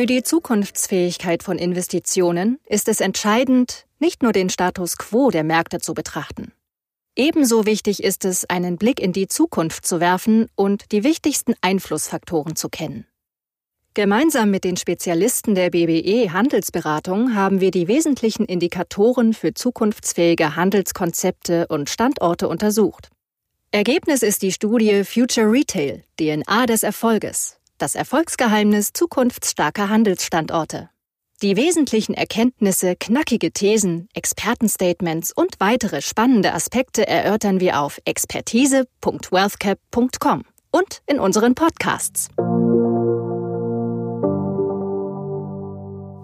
Für die Zukunftsfähigkeit von Investitionen ist es entscheidend, nicht nur den Status quo der Märkte zu betrachten. Ebenso wichtig ist es, einen Blick in die Zukunft zu werfen und die wichtigsten Einflussfaktoren zu kennen. Gemeinsam mit den Spezialisten der BBE Handelsberatung haben wir die wesentlichen Indikatoren für zukunftsfähige Handelskonzepte und Standorte untersucht. Ergebnis ist die Studie Future Retail, DNA des Erfolges, das Erfolgsgeheimnis zukunftsstarker Handelsstandorte. Die wesentlichen Erkenntnisse, knackige Thesen, Expertenstatements und weitere spannende Aspekte erörtern wir auf expertise.wealthcap.com und in unseren Podcasts.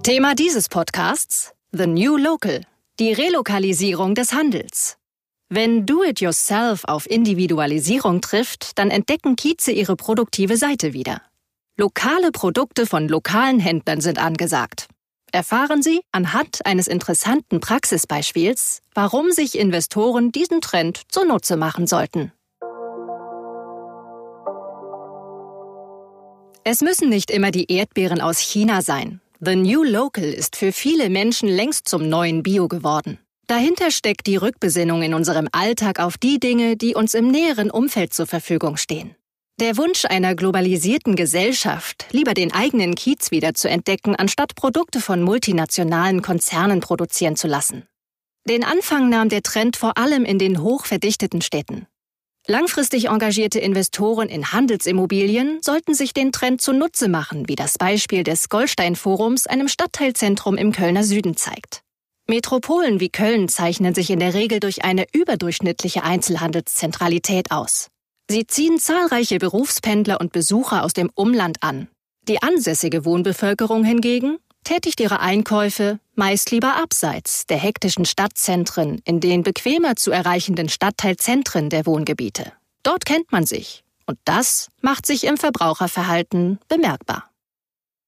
Thema dieses Podcasts The New Local, die Relokalisierung des Handels. Wenn Do-it-yourself auf Individualisierung trifft, dann entdecken Kieze ihre produktive Seite wieder. Lokale Produkte von lokalen Händlern sind angesagt. Erfahren Sie anhand eines interessanten Praxisbeispiels, warum sich Investoren diesen Trend zunutze machen sollten. Es müssen nicht immer die Erdbeeren aus China sein. The New Local ist für viele Menschen längst zum neuen Bio geworden. Dahinter steckt die Rückbesinnung in unserem Alltag auf die Dinge, die uns im näheren Umfeld zur Verfügung stehen. Der Wunsch einer globalisierten Gesellschaft, lieber den eigenen Kiez wieder zu entdecken, anstatt Produkte von multinationalen Konzernen produzieren zu lassen. Den Anfang nahm der Trend vor allem in den hochverdichteten Städten. Langfristig engagierte Investoren in Handelsimmobilien sollten sich den Trend zunutze machen, wie das Beispiel des Goldstein-Forums, einem Stadtteilzentrum im Kölner Süden zeigt. Metropolen wie Köln zeichnen sich in der Regel durch eine überdurchschnittliche Einzelhandelszentralität aus. Sie ziehen zahlreiche Berufspendler und Besucher aus dem Umland an. Die ansässige Wohnbevölkerung hingegen tätigt ihre Einkäufe meist lieber abseits der hektischen Stadtzentren in den bequemer zu erreichenden Stadtteilzentren der Wohngebiete. Dort kennt man sich, und das macht sich im Verbraucherverhalten bemerkbar.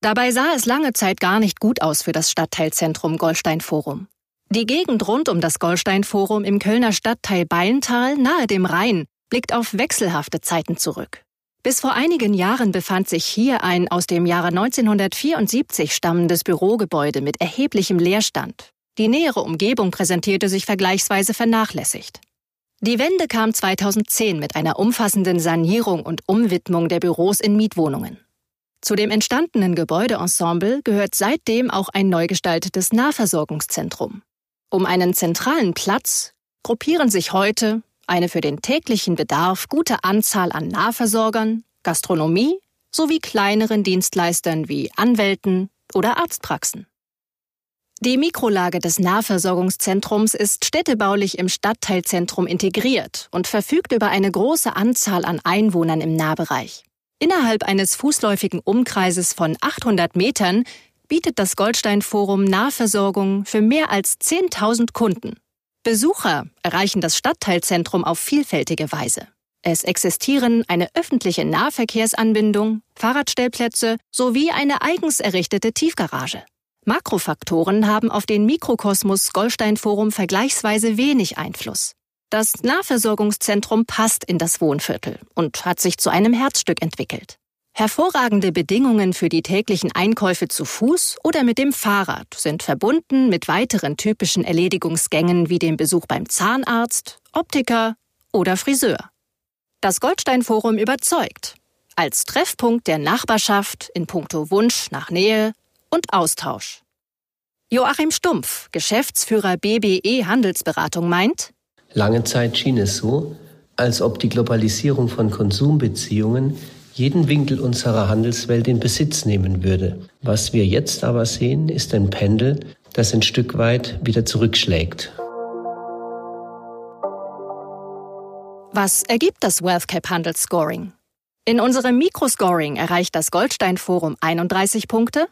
Dabei sah es lange Zeit gar nicht gut aus für das Stadtteilzentrum Goldstein Forum. Die Gegend rund um das Goldstein Forum im Kölner Stadtteil Beilental nahe dem Rhein blickt auf wechselhafte Zeiten zurück. Bis vor einigen Jahren befand sich hier ein aus dem Jahre 1974 stammendes Bürogebäude mit erheblichem Leerstand. Die nähere Umgebung präsentierte sich vergleichsweise vernachlässigt. Die Wende kam 2010 mit einer umfassenden Sanierung und Umwidmung der Büros in Mietwohnungen. Zu dem entstandenen Gebäudeensemble gehört seitdem auch ein neu gestaltetes Nahversorgungszentrum. Um einen zentralen Platz gruppieren sich heute eine für den täglichen Bedarf gute Anzahl an Nahversorgern, Gastronomie sowie kleineren Dienstleistern wie Anwälten oder Arztpraxen. Die Mikrolage des Nahversorgungszentrums ist städtebaulich im Stadtteilzentrum integriert und verfügt über eine große Anzahl an Einwohnern im Nahbereich. Innerhalb eines fußläufigen Umkreises von 800 Metern bietet das Goldstein Forum Nahversorgung für mehr als 10.000 Kunden. Besucher erreichen das Stadtteilzentrum auf vielfältige Weise. Es existieren eine öffentliche Nahverkehrsanbindung, Fahrradstellplätze sowie eine eigens errichtete Tiefgarage. Makrofaktoren haben auf den Mikrokosmos Goldstein Forum vergleichsweise wenig Einfluss. Das Nahversorgungszentrum passt in das Wohnviertel und hat sich zu einem Herzstück entwickelt. Hervorragende Bedingungen für die täglichen Einkäufe zu Fuß oder mit dem Fahrrad sind verbunden mit weiteren typischen Erledigungsgängen wie dem Besuch beim Zahnarzt, Optiker oder Friseur. Das Goldstein Forum überzeugt als Treffpunkt der Nachbarschaft in puncto Wunsch nach Nähe und Austausch. Joachim Stumpf, Geschäftsführer BBE Handelsberatung, meint, Lange Zeit schien es so, als ob die Globalisierung von Konsumbeziehungen jeden Winkel unserer Handelswelt in Besitz nehmen würde. Was wir jetzt aber sehen, ist ein Pendel, das ein Stück weit wieder zurückschlägt. Was ergibt das WealthCap Handelsscoring? In unserem Mikroscoring erreicht das Goldstein Forum 31 Punkte,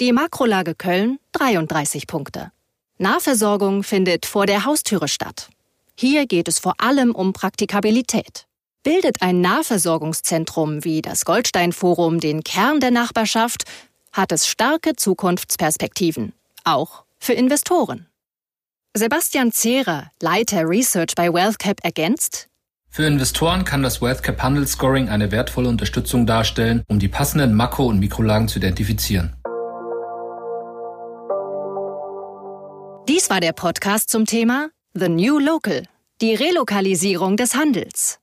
die Makrolage Köln 33 Punkte. Nahversorgung findet vor der Haustüre statt. Hier geht es vor allem um Praktikabilität. Bildet ein Nahversorgungszentrum wie das Goldsteinforum den Kern der Nachbarschaft, hat es starke Zukunftsperspektiven, auch für Investoren. Sebastian Zehrer, Leiter Research bei WealthCap, ergänzt, für Investoren kann das WealthCap Handel Scoring eine wertvolle Unterstützung darstellen, um die passenden Makro- und Mikrolagen zu identifizieren. Dies war der Podcast zum Thema The New Local, die Relokalisierung des Handels.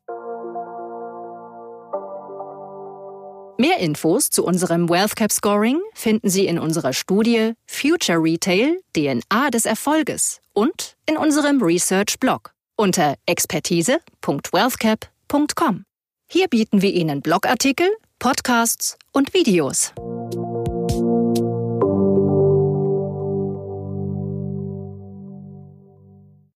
Mehr Infos zu unserem WealthCap Scoring finden Sie in unserer Studie Future Retail DNA des Erfolges und in unserem Research Blog unter expertise.wealthcap.com. Hier bieten wir Ihnen Blogartikel, Podcasts und Videos.